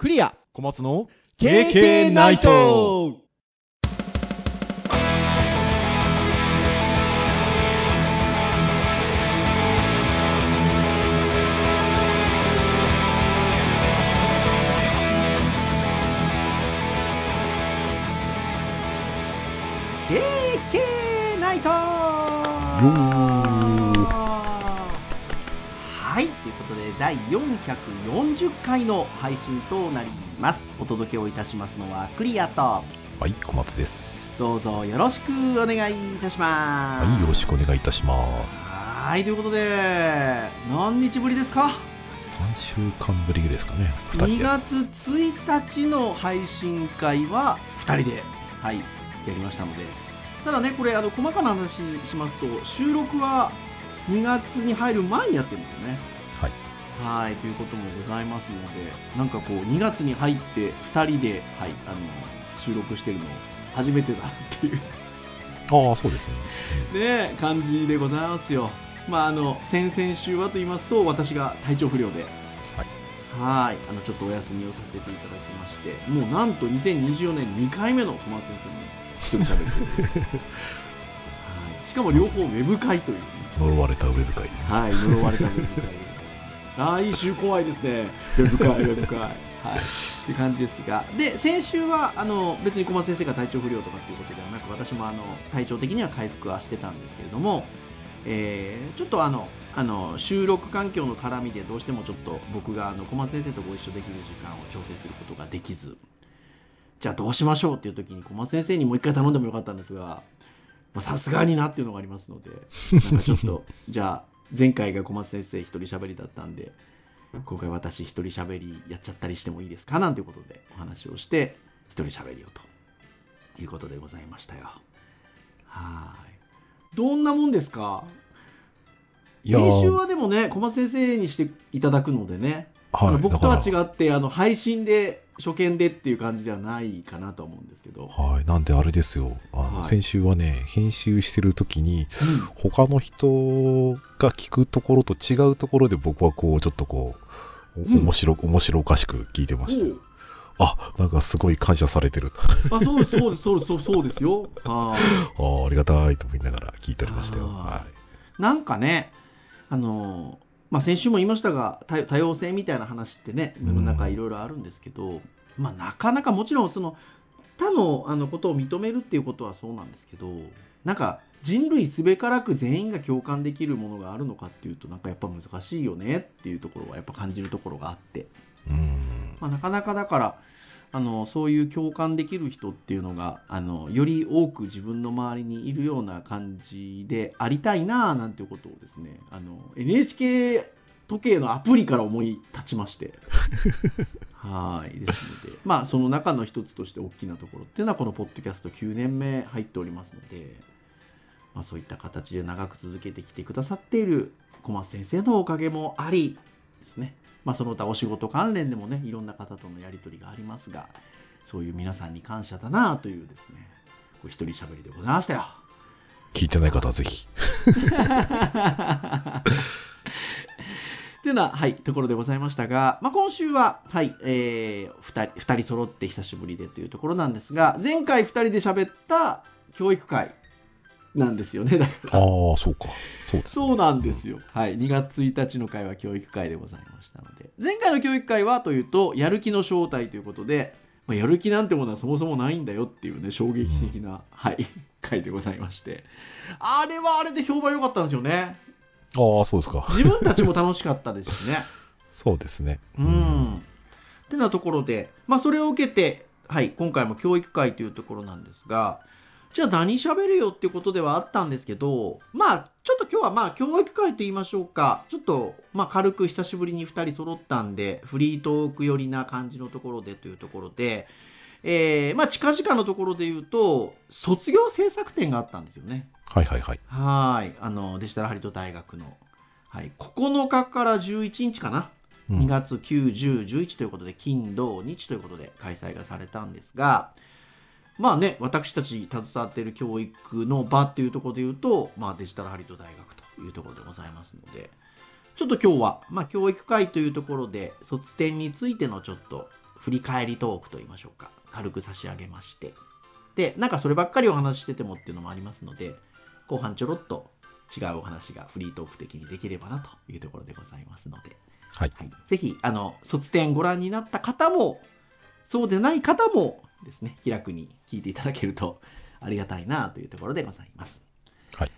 クリア。小松の KK ナイト第440回の配信となります。お届けをいたしますのはクリアと。はい、小松です。どうぞよろしくお願いいたします。はい、よろしくお願いいたします。はいということで何日ぶりですか？3週間ぶりですかね、2 2人で。月1日の配信会は2人ではいやりましたので。ただねこれあの細かな話しますと収録は2月に入る前にやってるんですよねはい。はいということもございますのでなんかこう2月に入って2人で、はい、あの収録してるの初めてだなっていう。ああ、そうですね。ね感じでございますよ。まああの先々週はと言いますと私が体調不良で。はい。はいあのちょっとお休みをさせていただきましてもうなんと2024年2回目の小松先生に一人喋ってる。はい。しかも両方ウェブ会というね。呪われたウェブ会。で。はい呪われたウェブ会来週怖いですね。ウェブ会ウェブ会はい。って感じですが。で先週はあの別に小松先生が体調不良とかっていうことではなく私もあの体調的には回復はしてたんですけれども、えーちょっとあのあの収録環境の絡みでどうしてもちょっと僕があの小松先生とご一緒できる時間を調整することができず。じゃあどうしましょうっていう時に小松先生にもう一回頼んでもよかったんですがまあさすがになっていうのがありますのでなんかちょっとじゃあ前回が小松先生一人喋りだったんで今回私一人喋りやっちゃったりしてもいいですかなんていうことでお話をして一人喋りをということでございましたよ。はい。どんなもんですか？いや編集ーはでもね小松先生にしていただくのでね、あはい。の僕とは違ってあの配信で初見でっていう感じではないかなと思うんですけど、らはい。なんであれですよ。あの、はい先週はね、編集してる時に、うん他の人が聞くところと違うところで僕はこう、ちょっとこう、おうん面白、面白おかしく聞いてましたよ。あ、なんかすごい感謝されてる。おあそうですそうですそうですそうそうですよはい ああ、ありがたいと思いながら聞いておりましたよ。はなんかね、あのーまあ、先週も言いましたが多多様性みたいな話ってね世の中いろいろあるんですけど、まあ、なかなかもちろんその他のあのことを認めるっていうことはそうなんですけどなんか人類すべからく全員が共感できるものがあるのかっていうとなんかやっぱ難しいよねっていうところはやっぱ感じるところがあって。い。うん。まあ、なかなかだからあのそういう共感できる人っていうのがあのより多く自分の周りにいるような感じでありたいなあなんていうことをですねあの NHK 時計のアプリから思い立ちまして。はいですので。まあその中の一つとして大きなところっていうのはこのポッドキャスト9年目入っておりますので、まあ、そういった形で長く続けてきてくださっている小松先生のおかげもありですねまあ、その他お仕事関連でもねいろんな方とのやり取りがありますがそういう皆さんに感謝だなというですねこう一人喋りでございましたよ。聞いてない方はぜひ。っていうのは、はい、ところでございましたが、まあ、今週は、はい、えー、二人、二人揃って久しぶりでというところなんですが、前回二人で喋った教育会なんですよね、だから。ああ、そうか。そうです、ね。そうなんですよ。はい。2月1日の会は教育会でございましたので。前回の教育会はというと、やる気の正体ということで、まあ、やる気なんてものはそもそもないんだよっていうね、衝撃的な、はい、会でございまして。あれはあれで評判良かったんですよね。ああ、そうですか。自分たちも楽しかったですしね。そうですね。うん。ってなところで、まあそれを受けて、はい、今回も教育会というところなんですが、じゃあ何喋るよっていうことではあったんですけど、まあちょっと今日はまあ教育会と言いましょうか、ちょっとまあ軽く久しぶりに2人揃ったんで、フリートーク寄りな感じのところでというところで、えー、まあ近々のところで言うと、卒業制作展があったんですよね。はいはいはい。はい。あの、デジタルハリウッド大学の、はい、9日から11日かな。うん2月9、10、11ということで、金、土、日ということで開催がされたんですが、まあね、私たち携わっている教育の場っていうところで言うと、まあデジタルハリウッド大学というところでございますので、ちょっと今日は、まあ教育会というところで、卒展についてのちょっと振り返りトークといいましょうか。軽く差し上げまして。でなんかそればっかりお話ししててもっていうのもありますので後半ちょろっと違うお話がフリートーク的にできればなというところでございますので、はい。はい、ぜひあの卒展ご覧になった方もそうでない方もですね気楽に聞いていただけるとありがたいなというところでございます。はい。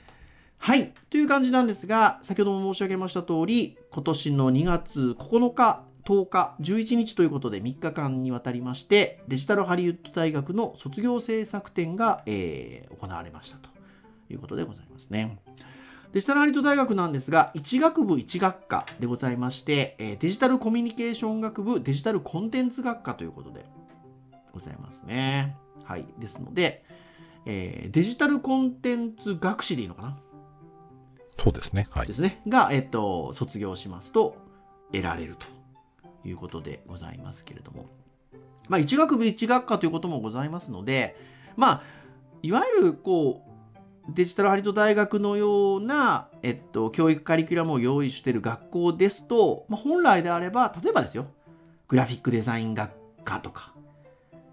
はい。という感じなんですが、先ほども申し上げました通り、今年の2月9日、10日、11日ということで3日間にわたりまして、デジタルハリウッド大学の卒業制作展が、えー行われましたということでございますね。デジタルハリウッド大学なんですが、1学部1学科でございまして、えーデジタルコミュニケーション学部、デジタルコンテンツ学科ということでございますね。はい。ですので、えーデジタルコンテンツ学士でいいのかな？そうですね。はいで。すね。が、えっと、卒業しますと得られるということでございますけれども。まあ、一学部一学科ということもございますので、まあ、いわゆる、こう、デジタルハリウッド大学のような、えっと、教育カリキュラムを用意している学校ですと、まあ、本来であれば、例えばですよ、グラフィックデザイン学科とか、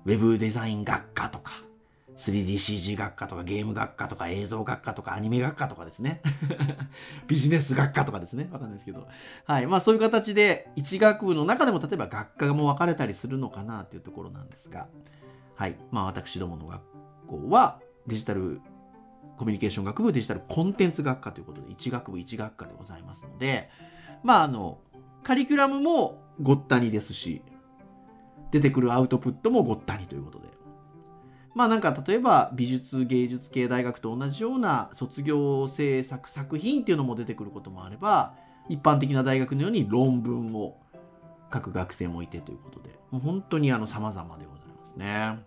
ウェブデザイン学科とか、3DCG 学科とかゲーム学科とか映像学科とかアニメ学科とかですね。ビジネス学科とかですね。わかんないですけど。はい。まあそういう形で、一学部の中でも例えば学科も分かれたりするのかなというところなんですが、はい。まあ私どもの学校はデジタルコミュニケーション学部デジタルコンテンツ学科ということで、一学部一学科でございますので、まああの、カリキュラムもごったにですし、出てくるアウトプットもごったにということで。まあなんか例えば美術芸術系大学と同じような卒業制作作品っていうのも出てくることもあれば一般的な大学のように論文を書く学生もいてということでもう本当にあの様々でございますね。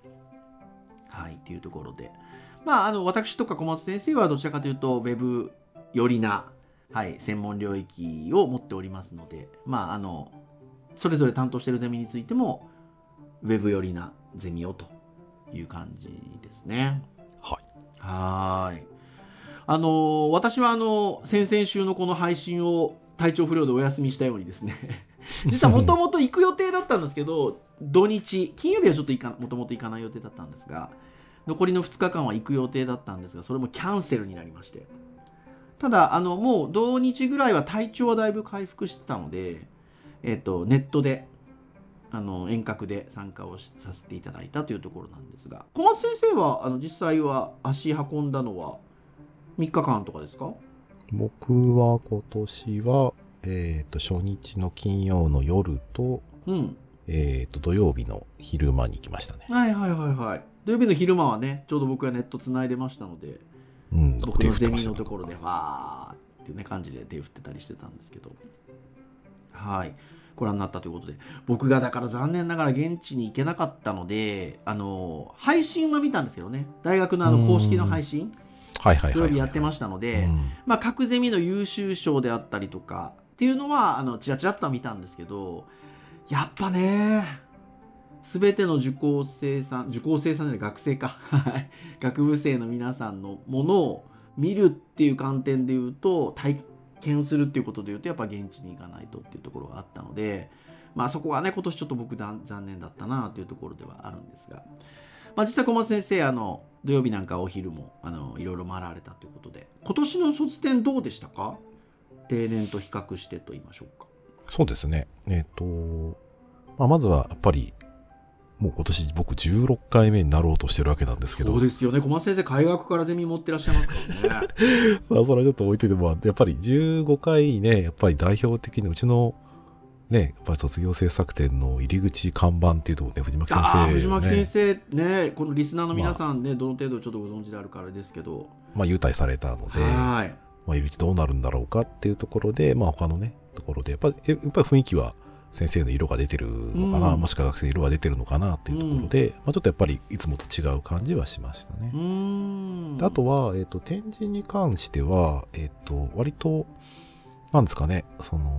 はいっていうところでまああの私とか小松先生はどちらかというとウェブ寄りな、はい、専門領域を持っておりますのでまああのそれぞれ担当しているゼミについてもウェブ寄りなゼミをという感じですね。はい。はーい。あのー私はあの先々週のこの配信を体調不良でお休みしたようにですね 実はもともと行く予定だったんですけど土日金曜日はちょっと行かもともと行かない予定だったんですが残りの2日間は行く予定だったんですがそれもキャンセルになりましてただあのもう土日ぐらいは体調はだいぶ回復してたので、えっとネットであの遠隔で参加をしさせていただいたというところなんですが小松先生はあの実際は足運んだのは3日間とかですか？僕は今年は、えっ、と、初日の金曜の夜と、うん。えっ、と、土曜日の昼間に行きましたね。はいはいはいはい。土曜日の昼間はねちょうど僕がネットつないでましたのでうん、僕のゼミのところでわーっていうね感じで手振ってたりしてたんですけど。はいご覧になったということで。僕がだから残念ながら現地に行けなかったのであの配信は見たんですけどね。大学のあの公式の配信はいはいはい、土はい。曜日やってましたので、うん。まあ、各ゼミの優秀賞であったりとかっていうのはあのちらちらっとは見たんですけどやっぱね全ての受講生さん受講生さんじゃない学生か。はい。学部生の皆さんのものを見るっていう観点で言うと体験するっていうことで言うとやっぱ現地に行かないとっていうところがあったのでまあそこはね今年ちょっと僕残念だったなというところではあるんですが、まあ、実際小松先生あの土曜日なんかお昼もあのいろいろ回られたということで。今年の卒展どうでしたか？例年と比較してと言いましょうか。そうですね。えっ、と、まあ、まずはやっぱり、もう今年僕16回目になろうとしてるわけなんですけど、そうですよね。小松先生海学からゼミ持ってらっしゃいますからね。まあ、それはちょっと置いといても、やっぱり15回ね、やっぱり代表的にうちの、ね、やっぱり卒業制作展の入り口看板っていうところね、藤巻先生、ね。ああ藤巻先生ねこのリスナーの皆さんね、どの程度ちょっとご存知であるかあれですけど。まあ、優待されたので、はい。まあ、入り口どうなるんだろうかっていうところで、まあ、他のね、ところで、やっぱり、やっぱり雰囲気は先生の色が出てるのかな、うん。もしくは学生の色が出てるのかなっていうところで、まあ、ちょっとやっぱりいつもと違う感じはしましたね。あとは、えっ、と、展示に関しては、えっ、と、割と、なんですかね、その、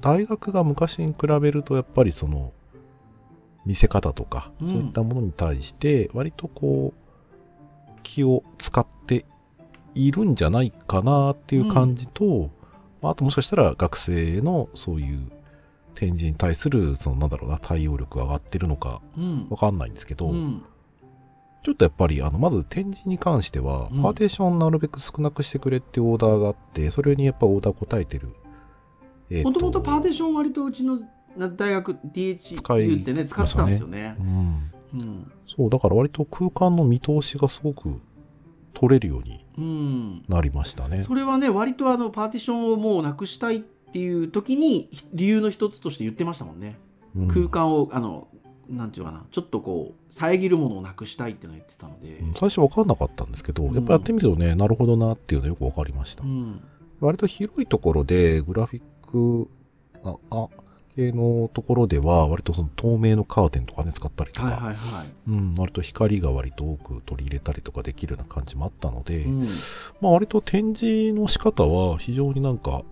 大学が昔に比べると、やっぱりその、見せ方とか、うん。そういったものに対して、割とこう、気を使っているんじゃないかなっていう感じと、まああともしかしたら学生のそういう展示に対する、そのなんだろうな、対応力が上がってるのかうんわかんないんですけど、うんちょっとやっぱり、あの、まず展示に関しては、うんパーテーションなるべく少なくしてくれっていうオーダーがあって、それにやっぱオーダー答えてる。えーもともとパーテーション割とうちの大学 DHU ってね使ってたんですよねう。ん。うんそう、だから割と空間の見通しがすごく取れるようにうん、なりましたね。それはね割とあのパーティションをもうなくしたいっていう時にひ理由の一つとして言ってましたもんね。うん空間をあのなんていうかなちょっとこう遮るものをなくしたいっていうのを言ってたので。うん最初分かんなかったんですけど、うんやっぱやってみるとね、なるほどなっていうのよく分かりました。うん割と広いところで、グラフィック、あ、あ、系のところでは、割とその透明のカーテンとかね、使ったりとか、はいはいはい。うん、割と光が割と多く取り入れたりとかできるような感じもあったので、うんまあ割と展示の仕方は非常になんか、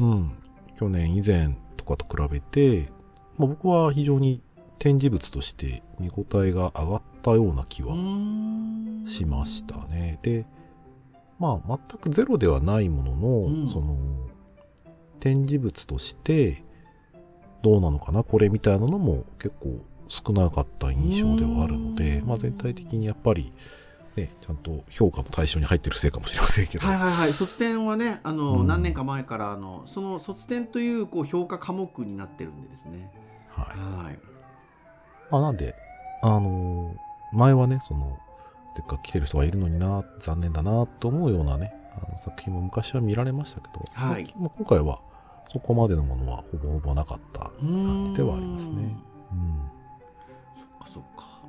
うん、去年以前とかと比べて、まあ、僕は非常に展示物として見応えが上がったような気はうん。しましたね。で、まあ全くゼロではないものの、うん。その、展示物としてどうなのかな、これみたいなのも結構少なかった印象ではあるので、うん。まあ全体的にやっぱり、ね、ちゃんと評価の対象に入ってるせいかもしれませんけど、はいはいはい。卒展はねあの、うん。何年か前からあのその卒展というこう評価科目になってるんでですね。はい。はい。まあ、なんで、あのー前はね、その、せっかく来てる人がいるのにな、残念だなと思うようなね、あの作品も昔は見られましたけど、はい。まあ今回はそこまでのものはほぼほぼなかった感じではありますね。うん。うん。そっかそっか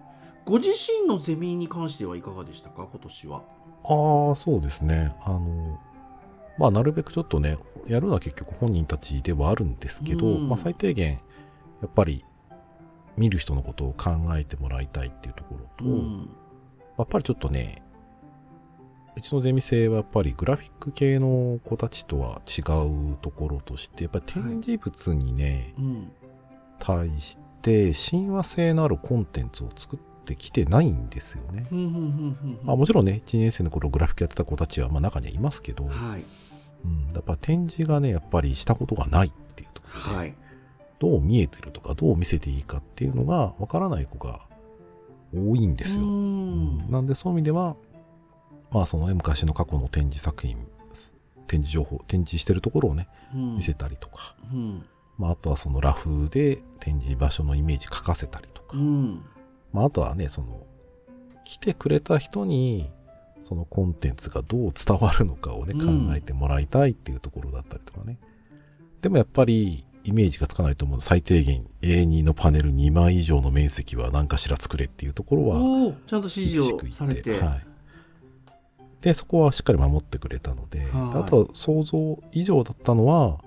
ご自身のゼミに関してはいかがでしたか？今年は。ああ、そうですね。あの、まあ、なるべくちょっとね、やるのは結局本人たちではあるんですけど、うん。まあ、最低限、やっぱり、見る人のことを考えてもらいたいっていうところと、うん。やっぱりちょっとね、うちのゼミ生はやっぱりグラフィック系の子たちとは違うところとして、やっぱり展示物にね、うん。対して親和性のあるコンテンツを作ってきてないんですよね。あ、もちろんね、1年生の頃グラフィックやってた子たちはまあ中にはいますけど、はい。うん、やっぱ展示がね、やっぱりしたことがないっていうところで、はい。どう見えてるとか、どう見せていいかっていうのがわからない子が多いんですよ。ううん。ん。なんでそういう意味では、まあそのね、昔の過去の展示作品、展示情報、展示してるところをね、うん。見せたりとか、うん。まああとはそのラフで展示場所のイメージ書かせたりとか、うんまああとはね、その、来てくれた人に、そのコンテンツがどう伝わるのかをね、うん考えてもらいたいっていうところだったりとかね。でもやっぱり、イメージがつかないと思う最低限 A2 のパネル2枚以上の面積は何かしら作れっていうところは、ちゃんと指示をされて、はい。で、そこはしっかり守ってくれたので、はいあとは想像以上だったのは、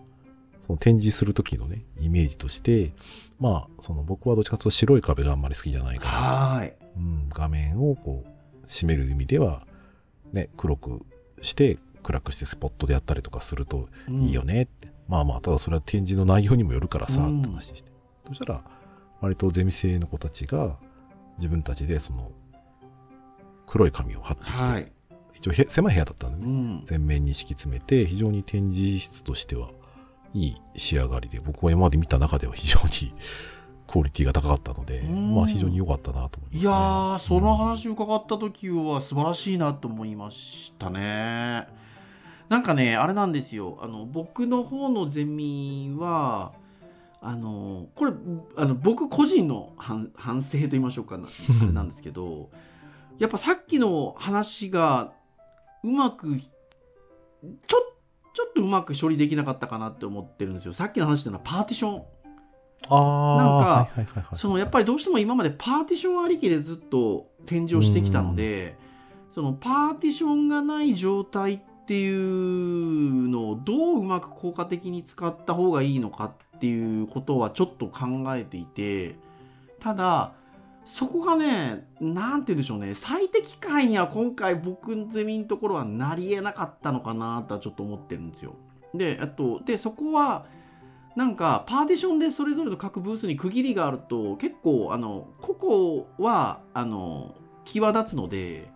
その展示する時のね、イメージとして、まあ、その僕はどっちかというと白い壁があんまり好きじゃないから、うん、画面をこう、閉める意味では、ね、黒くして、暗くしてスポットでやったりとかするといいよね。って。まあまあ、ただそれは展示の内容にもよるからさ、うん。って話して。そしたら、割とゼミ生の子たちが、自分たちでその、黒い紙を貼ってきて、はい、一応へ狭い部屋だったんでね、うん、全面に敷き詰めて、非常に展示室としてはいい仕上がりで、僕は今まで見た中では非常にクオリティが高かったので、うん。まあ非常に良かったなと思います、ね。いやーそのうん話伺った時は素晴らしいなと思いましたね。なんかねあれなんですよ。あの僕の方のゼミはあのこれあの僕個人の反反省と言いましょうかな。あれなんですけどやっぱさっきの話がうまくちょちょっとうまく処理できなかったかなって思ってるんですよ。さっきの話っていうのはパーティション。なんかそのやっぱりどうしても今までパーティションありきでずっと展示をしてきたので、そのパーティションがない状態っていうのをどううまく効果的に使った方がいいのかっていうことはちょっと考えていてただそこがねなんて言うんでしょうね最適解には今回僕のゼミのところはなりえなかったのかなとはちょっと思ってるんですよ。であとでそこはなんかパーティションでそれぞれの各ブースに区切りがあると結構あの個々はあの際立つので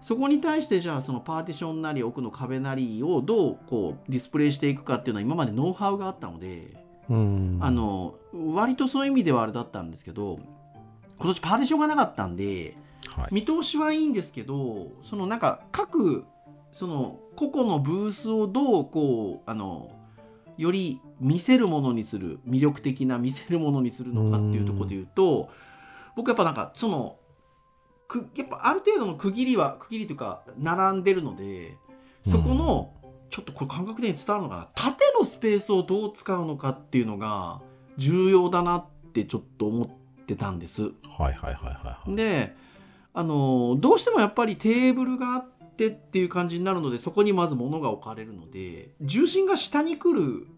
そこに対してじゃあそのパーティションなり奥の壁なりをどうこうディスプレイしていくかっていうのは今までノウハウがあったのでうんあの割とそういう意味ではあれだったんですけど今年パーティションがなかったんではい。見通しはいいんですけどそのなんか各その個々のブースをどうこうあのより見せるものにする魅力的な見せるものにするのかっていうところで言うと僕やっぱなんかそのくやっぱある程度の区切りは区切りというか並んでるのでそこの、ちょっとこれ感覚的に伝わるのかな。縦のスペースをどう使うのかっていうのが重要だなってちょっと思ってたんです。はいはいはいはいはい。であのどうしてもやっぱりテーブルがあってっていう感じになるのでそこにまず物が置かれるので重心が下に来る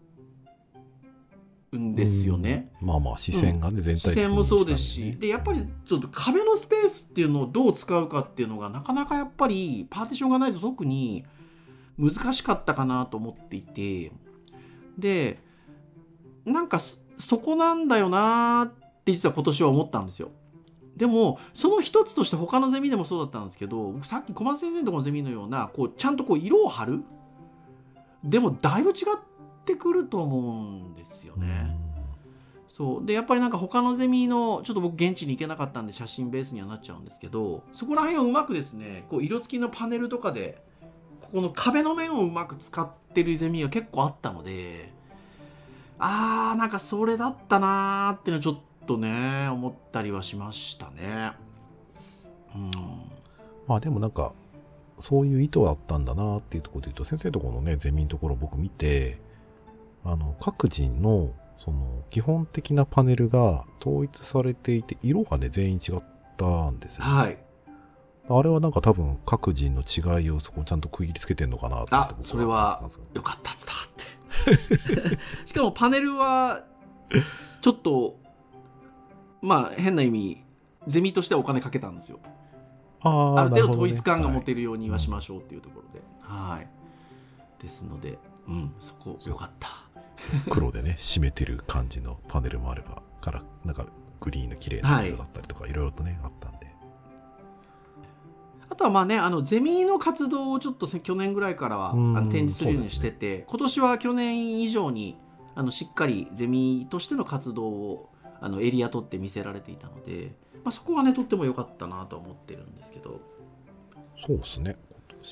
んですよね。うん。まあまあ視線がね、全体的に視線もそうですし、でやっぱりちょっと壁のスペースっていうのをどう使うかっていうのがなかなかやっぱりパーティションがないと特に難しかったかなと思っていてでなんかそそこなんだよなーって実は今年は思ったんですよ。でもその一つとして他のゼミでもそうだったんですけど僕さっき小松先生のところのゼミのようなこうちゃんとこう色を貼るでもだいぶ違ってくると思うんですよね。そうでやっぱりなんか他のゼミのちょっと僕現地に行けなかったんで写真ベースにはなっちゃうんですけどそこら辺をうまくですねこう色付きのパネルとかでここの壁の面をうまく使ってるゼミが結構あったのであーなんかそれだったなーっていうのはちょっとね思ったりはしましたね。うんまあでもなんか、そういう意図はあったんだなっていうところで言うと、先生のところのね、ゼミのところを僕見て、あの、各人の、その、基本的なパネルが統一されていて、色がね、全員違ったんですよ、ね。はいあれはなんか多分、各人の違いをそこちゃんと区切りつけてんのかなと思ってそれは思ってたんですよかったって しかもパネルはちょっとまあ変な意味ゼミとしてはお金かけたんですよ。あーある程度統一感が持てるようにはしましょうっていうところで、はい。ですのでうんそこよかった。はい黒でね、締めてる感じのパネルもあれば、から、なんか、グリーンの綺麗な色だったりとか、いろいろとね、あったんで。あとはまあねあのゼミの活動をちょっとせ去年ぐらいからはあうんの展示するようにしてて、今年は去年以上にあのしっかりゼミとしての活動をあのエリア取って見せられていたので、まあ、そこはねとっても良かったなとは思ってるんですけど。そうですね。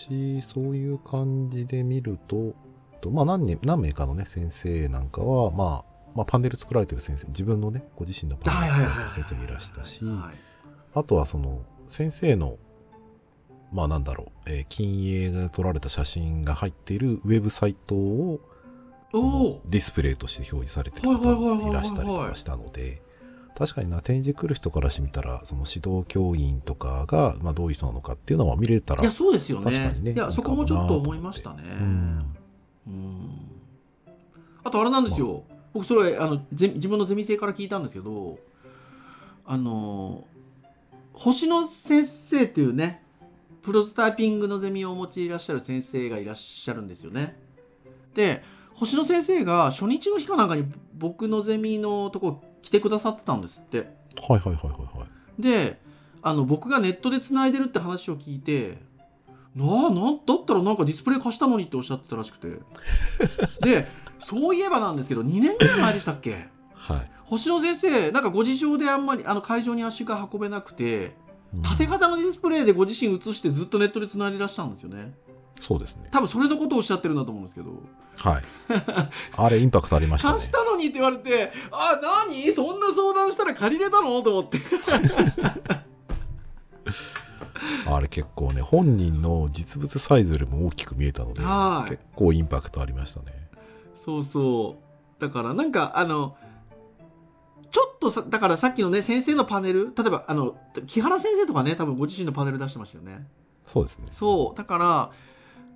今年、そういう感じで見ると、とまあ何人、何名かのね、先生なんかは、まあ、まあ、パネル作られてる先生、自分のね、ご自身のパネル作られてる先生もいらしたし、はいあとはその、先生の、まあなんだろう、えー近影で撮られた写真が入っているウェブサイトを、ディスプレイとして表示されてる方もいらしたりとかしたので、確かにな、展示来る人からしてみたら、その指導教員とかが、まあどういう人なのかっていうのは見れたら、いやそうですよね。確かにねいやそこもちょっと思いましたね。うん。うん。あとあれなんですよ、僕それあのゼ自分のゼミ生から聞いたんですけどあの星野先生っていうねプロトタイピングのゼミをお持ちでいらっしゃる先生がいらっしゃるんですよね。で星野先生が初日の日かなんかに僕のゼミのとこ来てくださってたんですって。はいはいはいはいはい。であの僕がネットで繋いでるって話を聞いてなあなんだったらなんかディスプレイ貸したのにっておっしゃってたらしくて。でそういえばなんですけど2年ぐらい前でしたっけ？はい。星野先生なんかご事情であんまりあの会場に足が運べなくてうん。縦型のディスプレイでご自身映してずっとネットで繋いでいらっしゃるんですよねそうですね。多分それのことをおっしゃってるんだと思うんですけどはい。あれ、インパクトありましたね貸。したのにって言われてあ何？そんな相談したら借りれたの？と思って あれ結構ね、本人の実物サイズよりも大きく見えたので、はい結構インパクトありましたね。そうそう。だからなんかあの、ちょっとさ、だからさっきのね、先生のパネル、例えばあの、木原先生とかね、多分ご自身のパネル出してましたよね。そうですね。そう。だから、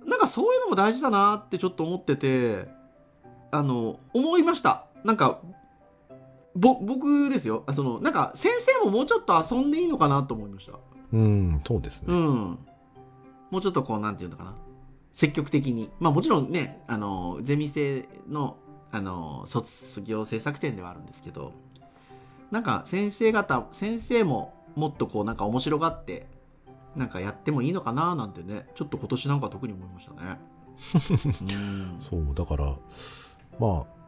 なんかそういうのも大事だなってちょっと思ってて、あの、思いました。なんか、ぼ、僕ですよ。あその、なんか先生ももうちょっと遊んでいいのかなと思いました。うん、そうですね。うん。もうちょっとこう、なんていうのかな。積極的に。まあもちろんね、あの、ゼミ生の、あの、卒業制作展ではあるんですけど、なんか先生方、先生ももっとこう、なんか面白がって、なんかやってもいいのかななんてね、ちょっと今年なんか特に思いましたね。うん。そう、だから、まあ、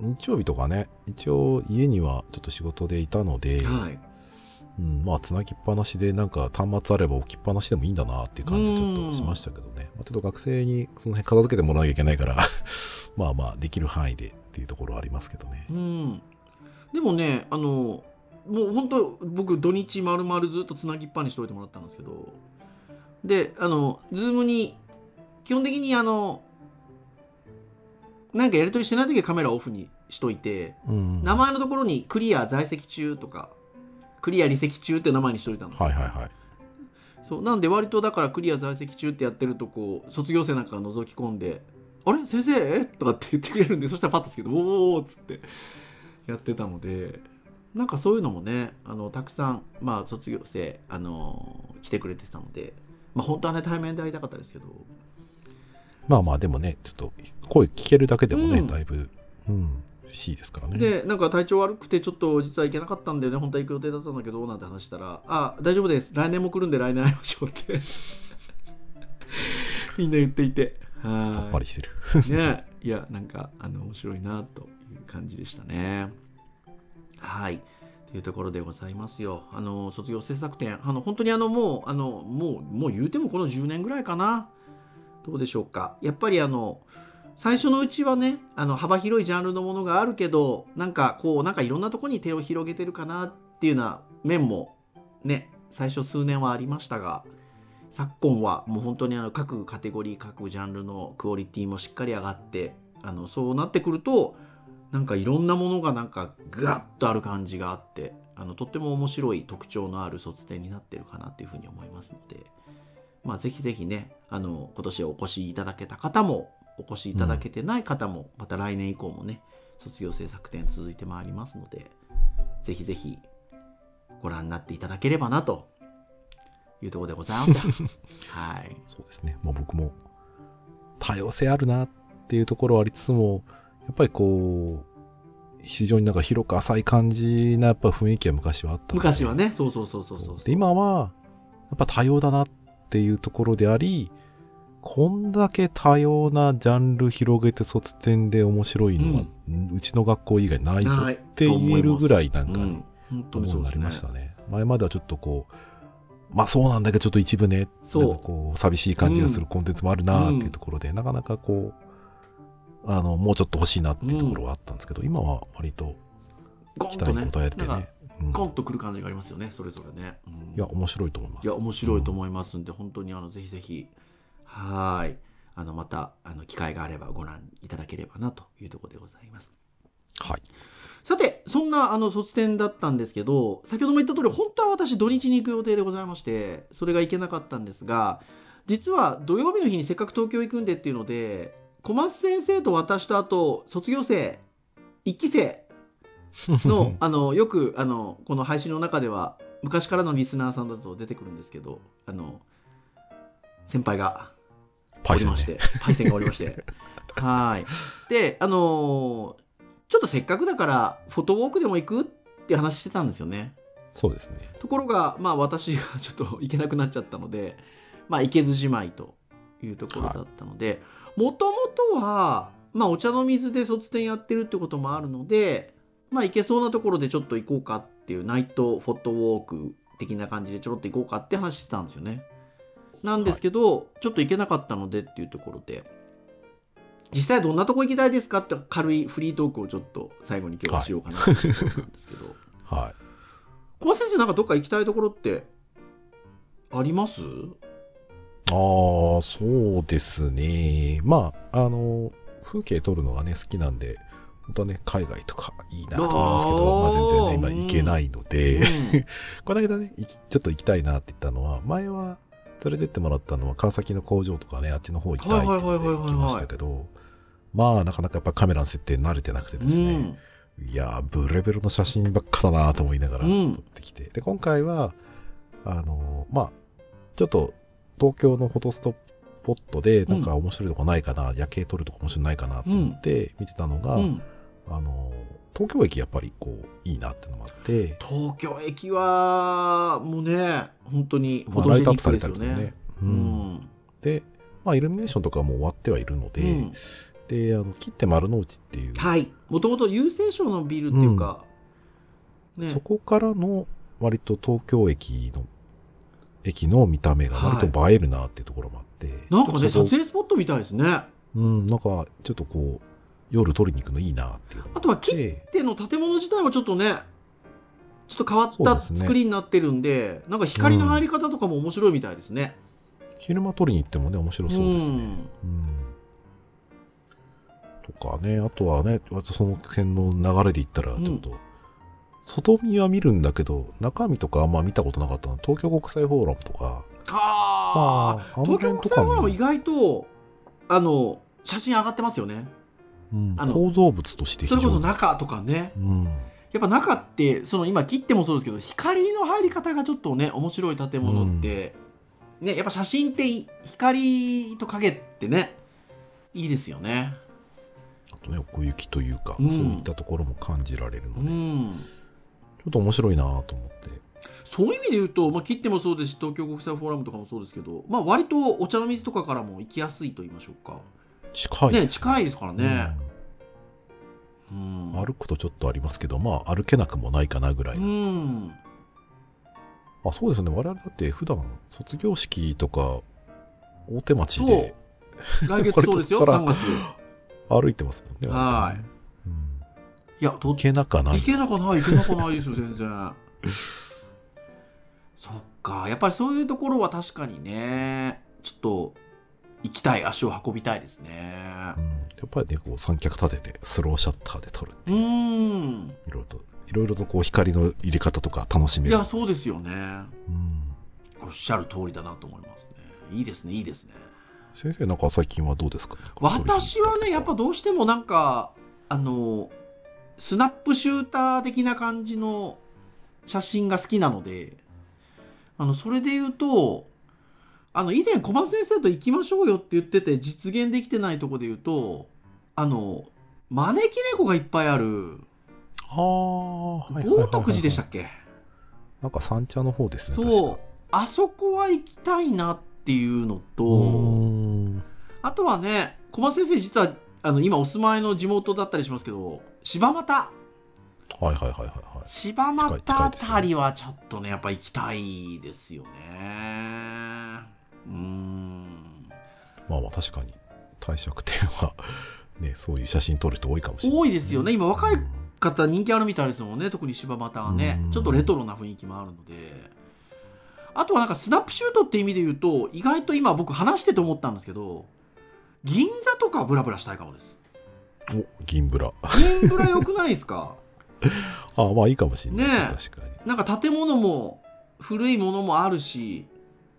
日曜日とかね、一応家にはちょっと仕事でいたので、はい。うん、まあ、つなぎっぱなしで、なんか端末あれば置きっぱなしでもいいんだなっていう感じちょっとしましたけどね。まあ、ちょっと学生にその辺片付けてもらわなきゃいけないから、まあまあ、できる範囲でっていうところはありますけどねう。ん。でもね、あの、もう本当僕土日丸々ずっとつなぎっぱにしておいてもらったんですけど、で、あの、ズームに、基本的にあの、なんかやり取りしてない時はカメラオフにしといて、うん。名前のところにクリア在籍中とか、クリア離席中って名前にしといたんですよはいはいはい。そうなんで割とだからクリア在籍中ってやってるとこう卒業生なんかが覗き込んで「あれ？先生?」とかって言ってくれるんでそしたらパッとつけて「おーおー」っつってやってたのでなんかそういうのもねあのたくさん、まあ、卒業生あの来てくれてたので、まあ、本当はね対面で会いたかったですけど。まあまあ、でもね、ちょっと声聞けるだけでもね、うん。だいぶ、うん、嬉しいですからね。でなんか体調悪くてちょっと実は行けなかったんだよね本当は行く予定だったんだけどなんて話したら「あ大丈夫です。来年も来るんで来年会いましょう」って。みんな言っていて。はい。さっぱりしてる。ね。いやなんかあの面白いなという感じでしたねはい。というところでございますよ。あの卒業制作展。あの本当にあのもうあのもうもう言うてもこの10年ぐらいかな。どうでしょうか。やっぱりあの最初のうちはねあの幅広いジャンルのものがあるけどなんかこうなんかいろんなとこに手を広げてるかなっていうような面もね最初数年はありましたが昨今はもう本当にあの各カテゴリー各ジャンルのクオリティもしっかり上がってあのそうなってくるとなんかいろんなものがなんかグワッとある感じがあってあのとっても面白い特徴のある卒展になってるかなというふうに思いますので、まあ、ぜひぜひねあの今年お越しいただけた方もお越しいただけてない方も、また来年以降もね卒業制作展続いてまいりますのでぜひぜひご覧になっていただければなというところでございます。はい。そうですね。まあ僕も多様性あるなっていうところはありつつも、やっぱりこう、非常になんか広く浅い感じなやっぱ雰囲気は昔はあった昔はね、そうそうそうそうそうで今は、やっぱ多様だなっていうところであり、こんだけ多様なジャンル広げて卒展で面白いのは、うちの学校以外ないぞって言えるぐらいなんか、うん、本当にそうなりました。ね。前まではちょっとこう、まあそうなんだけど、ちょっと一部ね、そう。こう、寂しい感じがするコンテンツもあるなっていうところで、なかなかこう、あの、もうちょっと欲しいなっていうところはあったんですけど、今は割と期待に応えてねゴンとくる感じがありますよね、それぞれね。うんいや、面白いと思います。いや面白いと思いますんで、本当にあのぜひぜひ、はーい。あの、また、あの、機会があればご覧いただければなというところでございます。はい。さて、そんなあの卒展だったんですけど、先ほども言った通り、本当は私土日に行く予定でございまして、それが行けなかったんですが、実は土曜日の日にせっかく東京行くんでっていうので、小松先生と私とあと卒業生、一期生の、あの、よく、あの、この配信の中では、昔からのリスナーさんだと出てくるんですけど、あの、先輩がおりまして、パイセンがおりまして。はい。で、あのーちょっとせっかくだから、フォトウォークでも行くって話してたんですよね。そうですね。ところが、まあ私がちょっと行けなくなっちゃったので、まあ行けずじまいというところだったので、もともとは、まあお茶の水で卒展やってるってこともあるので、まあ行けそうなところでちょっと行こうかっていうナイトフォトウォーク的な感じでちょろっと行こうかって話してたんですよね。なんですけど、ちょっと行けなかったのでっていうところで、実際どんなとこ行きたいですかって軽いフリートークをちょっと最後に今日はしようかなというんですけど、はい。小松先生なんかどっか行きたいところってあります？ああ、そうですね。まあ、あの、風景撮るのがね、好きなんで、本当はね、海外とかいいなと思いますけど、まあ、全然ね、今行けないので、この間ね、行きちょっと行きたいなって言ったのは、前は連れてってもらったのは、川崎の工場とかね、あっちの方行きたいって言ってはいはいはいはいはい行きましたけど、まあ、なかなかやっぱカメラの設定慣れてなくてうんですね、いやー、ブレベルの写真ばっかだなと思いながらうん。撮ってきて、で、今回は、あのーまあ、ちょっと東京のフォトストポットで、なんか面白いとこないかな、夜景撮るとこ面白いないかなと思って見てたのが、うん。あのー東京駅やっぱりこう、いいなってのもあって、東京駅はもうね本当にフまあォトジェニックライトアップされですよね。たりですよね。。ううん。んで、まあ、イルミネーションとかも終わってはいるので、うん。で、あの、切手丸の内っていう、はい。もともと郵政省のビルっていうか、ね。そこからの割と東京駅の、駅の見た目が割と映えるなっていうところもあって。なんかね撮影スポットみたいですね。うん、なんか、ちょっとこう、夜撮りに行くのいいなっていうあとは切で手の建物自体もちょっとねちょっと変わった作りになってるんでなんか光の入り方とかも面白いみたいですね、昼間撮りに行ってもね、面白そうですね。ん。うん。とかね、あとはね、その辺の流れで言ったら、ちょっと、外見は見るんだけど、中身とかあんま見たことなかったの。東京国際フォーラムとか、ああ、東京国際フォーラム意外とあの写真上がってますよね。うん。あの構造物として非それこそ中とかね。うん、やっぱ中ってその今切ってもそうですけど光の入り方がちょっとね面白い建物って、ねやっぱ写真ってい光と影ってねいいですよね。あとね、奥行きというか、うん。そういったところも感じられるうので、ょっと面白いなと思って。そういう意味で言うと、まあ、切ってもそうですし東京国際フォーラムとかもそうですけど、まあ、割とお茶の水とかからも行きやすいと言いましょうか、近い、ね。近いですからね、うん。うん、歩くとちょっとありますけど、まあ、歩けなくもないかなぐらい。うん。あそうですね、我々だって普段卒業式とか、大手町で来月そうですよ。割と3月。歩いてますもんね。はい。うんいやと行けなかない。行けなかない行けなかないですよ全然。そっか。やっぱりそういうところは確かにねちょっと行きたい足を運びたいですね。うん。やっぱりね、こう三脚立てて、スローシャッターで撮るってう。いう、ん。いろいろと、いろいろとこう光の入れ方とか楽しめる。いやそうですよね。うん。おっしゃる通りだなと思いますね。いいですねいいですね。先生、なんか最近はどうですか？私はねやっぱどうしてもなんかあのスナップシューター的な感じの写真が好きなのであのそれで言うとあの以前小松先生と行きましょうよって言ってて実現できてないとこで言うとあの招き猫がいっぱいあるああ、はいはいはいはい豪徳寺でしたっけ？なんか三茶の方ですね。そうあそこは行きたいなっていうの。とあとはね、小松先生、実はあの今お住まいの地元だったりしますけど、柴又、はいはいはいはいはい。柴又あたりはちょっとね、やっぱ行きたいですよね。うーん。まあまあ確かに、帝釈天は、ね、そういう写真撮る人多いかもしれない、多いですよね。今若いうん方人気あるみたいですもんね、特に柴又はねう。んちょっとレトロな雰囲気もあるので。あとはなんかスナップシュートって意味で言うと、意外と今僕話してて思ったんですけど、銀座とかブラブラしたいかもです。お、銀ブラ。銀ブラ良くないですか？あ あ、まあいいかもしれない。ねえ確かに。なんか建物も古いものもあるし、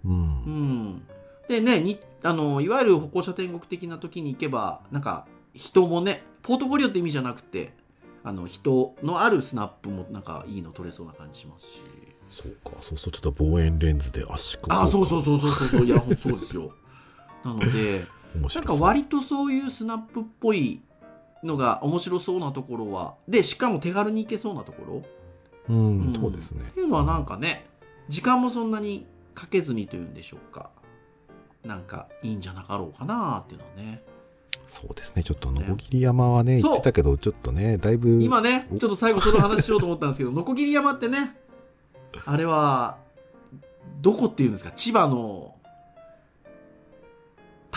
うん。うん、でねにあのいわゆる歩行者天国的な時に行けばなんか人もねポートフォリオって意味じゃなくてあの人のあるスナップもなんかいいの撮れそうな感じしますしそうか。そうするとちょっと望遠レンズで圧縮。あそうそうそうそうそうそういやそうですよなので面白そう。か割とそういうスナップっぽいのが面白そうなところはでしかも手軽に行けそうなところ？うん、うん。そうですね。っ。ていうのはなんかね時間もそんなにかけずにというんでしょうか。なんかいいんじゃなかろうかなっていうのはね。そうですね。ちょっと、のこぎり山はね、そう。言ってたけど、ちょっとね、だいぶ、今ねちょっと最後その話しようと思ったんですけどノコギリ山ってねあれはどこっていうんですか？千葉の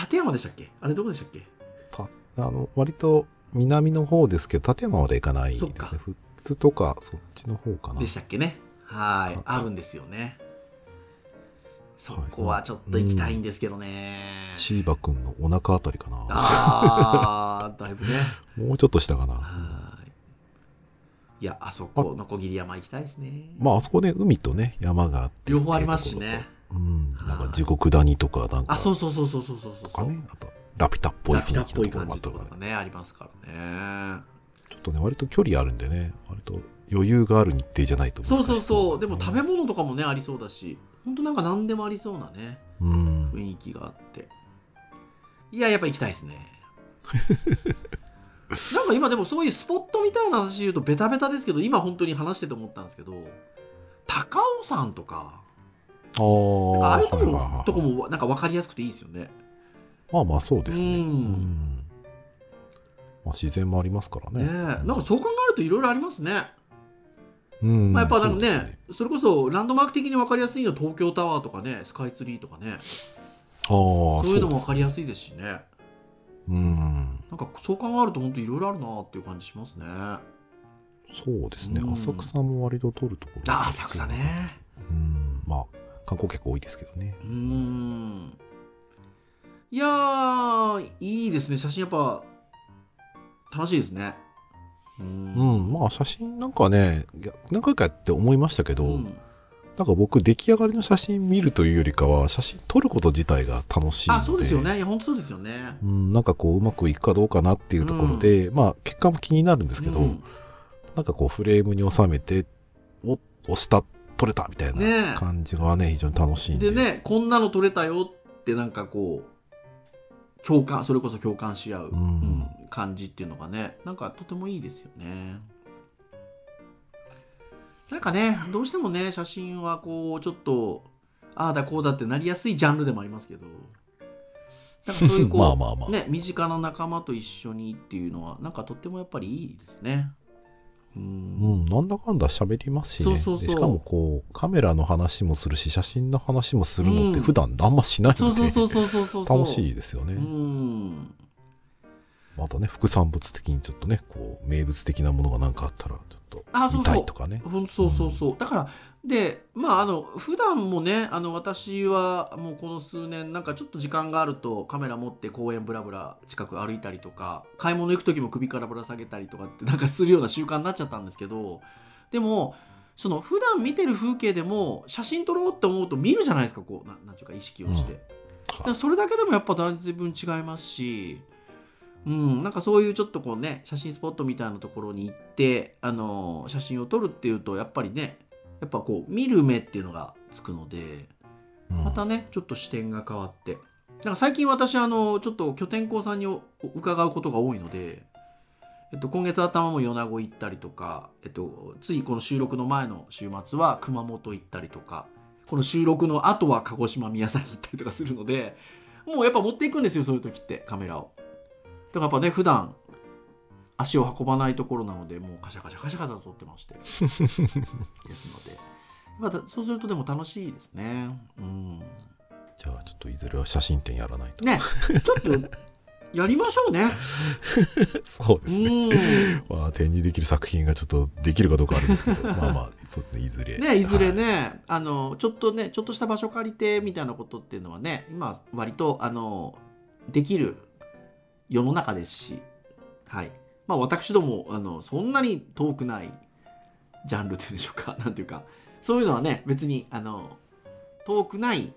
館山でしたっけ？あれどこでしたっけ？たあの、割と南の方ですけど、立山まで行かないですね。そっか富津とか、そっちの方かな。でしたっけね？はいかあるんですよねそこはちょっと行きたいんですけどね、シーバくんのお腹あたりかな。あーだいぶね もうちょっと下かな。はい。いや、あそこ、のこぎり山行きたいですね。まあ、あそこね、海とね、山があって。両方ありますしね。うん。なんはいか地獄谷とか、なんか。あ、そうそうそうそうそうそうそう。とかね。あと、ラピュタっぽい雰囲気の感じとところもあったからかがね、ありますからね。ちょっとね、割と距離あるんでね、割と余裕がある日程じゃないとそうそうそう。でも食べ物物とかもね、ありそうだし、ほんとなんか何でもありそうなね、うん。雰囲気があって。いや、やっぱ行きたいですね。なんか今でもそういうスポットみたいな話で言うとベタベタですけど、今本当に話してて思ったんですけど、高尾山とか、ああ。いうとことこもなんか分かりやすくていいですよね。まあまあそうですね。うんまあ、自然もありますからね。ねえなんかそう考えるといろいろありますね。うん。まあ、やっぱなんかそうですねそれこそランドマーク的に分かりやすいのは東京タワーとかねスカイツリーとかねああ、そういうのも分かりやい。すいですしねうん。なんかそう考えると本当いろいろあるなっていう感じしますねあそうですね。うん浅草も割と取るところ。あ浅草。ね観光客多いですけどね。うーん。いやーいいですね。写真やっぱ楽しいですね。ううん。ん。まあ、写真なんかね、何回かやって思いましたけど、うん。なんか僕、出来上がりの写真見るというよりかは、写真撮ること自体が楽しいので。あそうですよね。いや本当そうですよね。うん、なんかこう、うまくいくかどうかなっていうところで、まあ、結果も気になるんですけど、うん。なんかこう、フレームに収めて、お、押した、撮れたみたいねな感じがね、非常に楽しいんで。でねこんなの撮れたよってなんかこう共感それこそ共感し合う、うんうん感じっていうのがねなんかとてもいいですよねなんかねどうしてもね写真はこうちょっとああだこうだってなりやすいジャンルでもありますけどなんかそういうこう まあまあまあ。ね、身近な仲間と一緒にっていうのはなんかとってもやっぱりいいですね。ううんん、なんだかんだ喋りますしね。そうそうそう。でしかもこう、カメラの話もするし、写真の話もするのってうん。普段あんましないそうので、そうそうそうそうそう。楽しいですよね。うんまたね、副産物的にちょっとね、こう、名物的なものが何かあったら、ちょっと見あそうそうたいとかね。ほんそうそうそうだからでまああの普段もねあの私はもうこの数年なんかちょっと時間があるとカメラ持って公園ブラブラ近く歩いたりとか買い物行く時も首からぶら下げたりとかってなんかするような習慣になっちゃったんですけどでもその普段見てる風景でも写真撮ろうって思うと見るじゃないですかこうななんていうか意識をして。だからそれだけでもやっぱだいぶ違いますし、うん、なんかそういうちょっとこうね写真スポットみたいなところに行ってあの写真を撮るっていうとやっぱりねやっぱこう見る目っていうのがつくのでうん。またねちょっと視点が変わって。なんか最近私あのちょっと拠点工さんにお伺うことが多いので、えっと、今月頭も米子行ったりとか、えっと、ついこの収録の前の週末は熊本行ったりとかこの収録の後は鹿児島宮崎行ったりとかするのでもうやっぱ持っていくんですよそういう時ってカメラを。だからやっぱね普段足を運ばないところなのでもうカシャカシャカシャカシャと撮ってまして。ですので。またそうするとでも楽しいですね。うん。じゃあ、ちょっといずれは写真展やらないと。ね。ちょっとやりましょうね。そうですね。うん。まあ、展示できる作品がちょっとできるかどうかあるんですけど、まあまあ、そうですね、いずれ。ねいずれはい。ね、あのちょっとねちょっとした場所借りてみたいなことっていうのはね今割とあのできる世の中ですしはい。まあ私どもあのそんなに遠くないジャンルっていうんでしょうか。なんていうかそういうのはね別にあの遠くない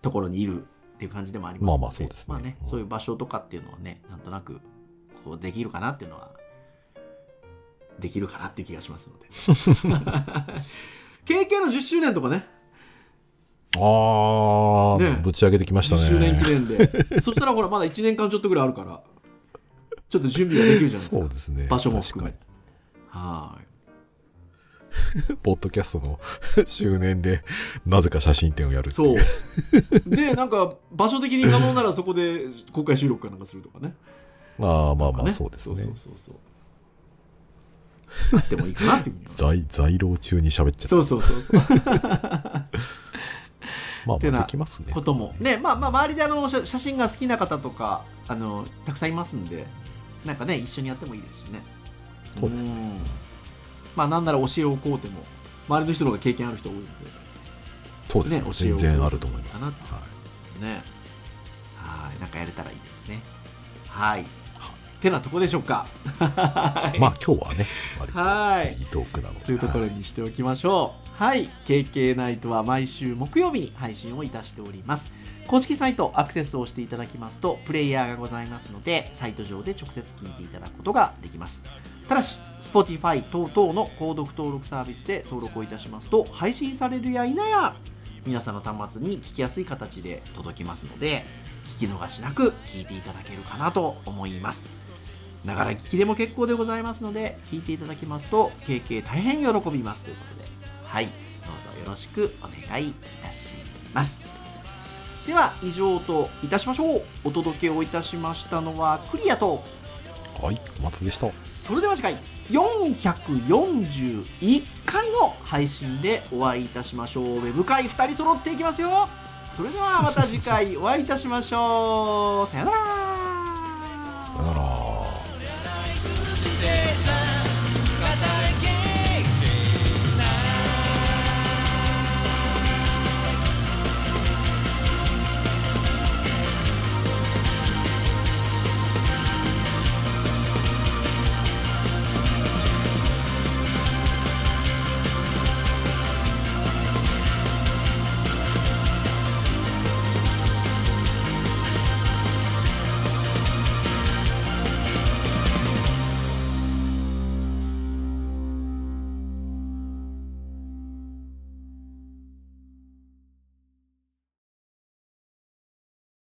ところにいるっていう感じでもありますので。まあまあそうですね。まあねうん。そういう場所とかっていうのはねなんとなくこうできるかなっていうのはできるかなっていう気がしますので。KK の10周年とかねああ、ね。ぶち上げてきました10ね。周年記念で。そしたらほらまだ1年間ちょっとぐらいあるからちょっと準備ができるじゃないですか。そうですね。場所も含め。確はい。ポッドキャストの 周年で、なぜか写真展をやるっていそう。でなんか場所的に可能ならそこで公開収録かなんかするとかね。ああ、まあまあ、ね。そうですね。そうそうそうそう。あってもいいかなっていうふうに在在廊中に喋っちゃった。そうそうそうそうまあまあ、できますね。こともねまあまあ周りであの写写真が好きな方とかあのたくさんいますんでなんかね一緒にやってもいいですしね。そうですね。ん。まあなんなら教えをこうても周りの人の方が経験ある人多いので。そうですね。ね教えを全然あると思います。はい。ねはい。なんかやれたらいいですね。はい。てなとこでしょうか。はいまあ今日はね、割とはい。いいトークなので。というところはいにしておきましょうはい。KK ナイトは毎週木曜日に配信をいたしております。公式サイトアクセスをしていただきますとプレイヤーがございますのでサイト上で直接聞いていただくことができます。ただし Spotify 等々の購読登録サービスで登録をいたしますと配信されるや否や皆さんの端末に聞きやすい形で届きますので聞き逃しなく聞いていただけるかなと思います。ながら聞きでも結構でございますので聞いていただきますと経験大変喜びますということで。はい。どうぞよろしくお願いいたします。では以上といたしましょう。お届けをいたしましたのはクリアとはい、お待たせでした。それでは次回441回の配信でお会いいたしましょう。ウェブ会2人揃っていきますよ。それではまた次回お会いいたしましょう。さよなら